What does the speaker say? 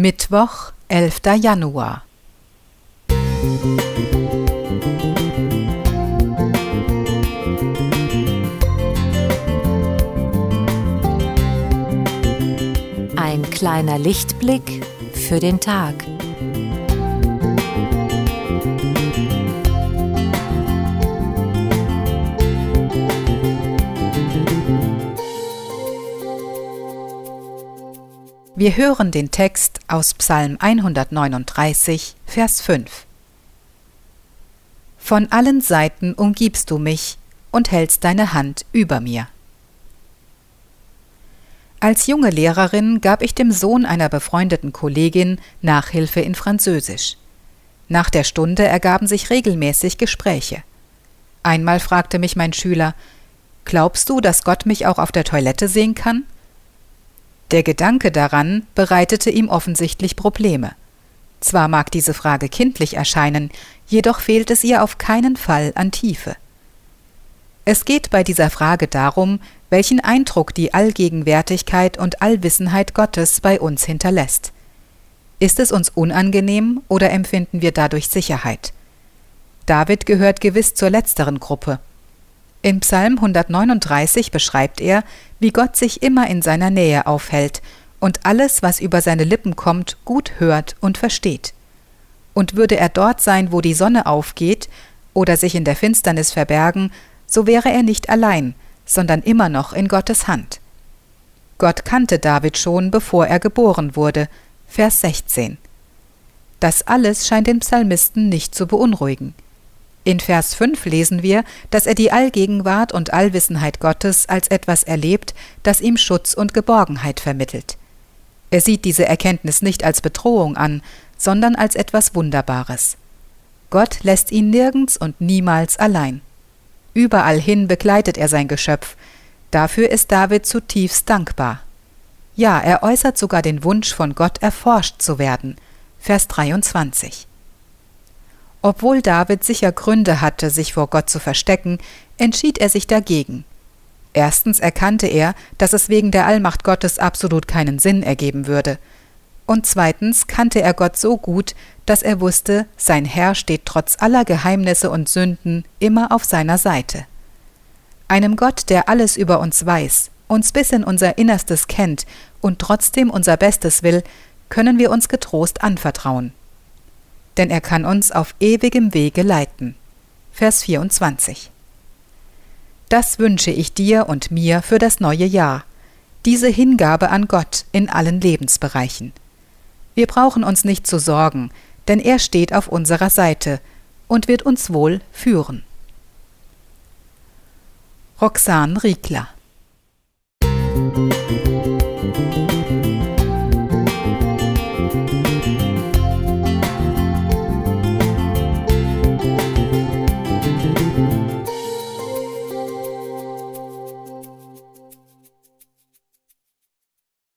Mittwoch, 11. Januar. Ein kleiner Lichtblick für den Tag. Wir hören den Text aus Psalm 139, Vers 5. Von allen Seiten umgibst du mich und hältst deine Hand über mir. Als junge Lehrerin gab ich dem Sohn einer befreundeten Kollegin Nachhilfe in Französisch. Nach der Stunde ergaben sich regelmäßig Gespräche. Einmal fragte mich mein Schüler Glaubst du, dass Gott mich auch auf der Toilette sehen kann? Der Gedanke daran bereitete ihm offensichtlich Probleme. Zwar mag diese Frage kindlich erscheinen, jedoch fehlt es ihr auf keinen Fall an Tiefe. Es geht bei dieser Frage darum, welchen Eindruck die Allgegenwärtigkeit und Allwissenheit Gottes bei uns hinterlässt. Ist es uns unangenehm oder empfinden wir dadurch Sicherheit? David gehört gewiss zur letzteren Gruppe. In Psalm 139 beschreibt er, wie Gott sich immer in seiner Nähe aufhält und alles, was über seine Lippen kommt, gut hört und versteht. Und würde er dort sein, wo die Sonne aufgeht, oder sich in der Finsternis verbergen, so wäre er nicht allein, sondern immer noch in Gottes Hand. Gott kannte David schon, bevor er geboren wurde. Vers 16. Das alles scheint den Psalmisten nicht zu beunruhigen. In Vers 5 lesen wir, dass er die Allgegenwart und Allwissenheit Gottes als etwas erlebt, das ihm Schutz und Geborgenheit vermittelt. Er sieht diese Erkenntnis nicht als Bedrohung an, sondern als etwas Wunderbares. Gott lässt ihn nirgends und niemals allein. Überall hin begleitet er sein Geschöpf. Dafür ist David zutiefst dankbar. Ja, er äußert sogar den Wunsch, von Gott erforscht zu werden. Vers 23. Obwohl David sicher Gründe hatte, sich vor Gott zu verstecken, entschied er sich dagegen. Erstens erkannte er, dass es wegen der Allmacht Gottes absolut keinen Sinn ergeben würde. Und zweitens kannte er Gott so gut, dass er wusste, sein Herr steht trotz aller Geheimnisse und Sünden immer auf seiner Seite. Einem Gott, der alles über uns weiß, uns bis in unser Innerstes kennt und trotzdem unser Bestes will, können wir uns getrost anvertrauen denn er kann uns auf ewigem Wege leiten. Vers 24. Das wünsche ich dir und mir für das neue Jahr, diese Hingabe an Gott in allen Lebensbereichen. Wir brauchen uns nicht zu sorgen, denn er steht auf unserer Seite und wird uns wohl führen. Roxane Riegler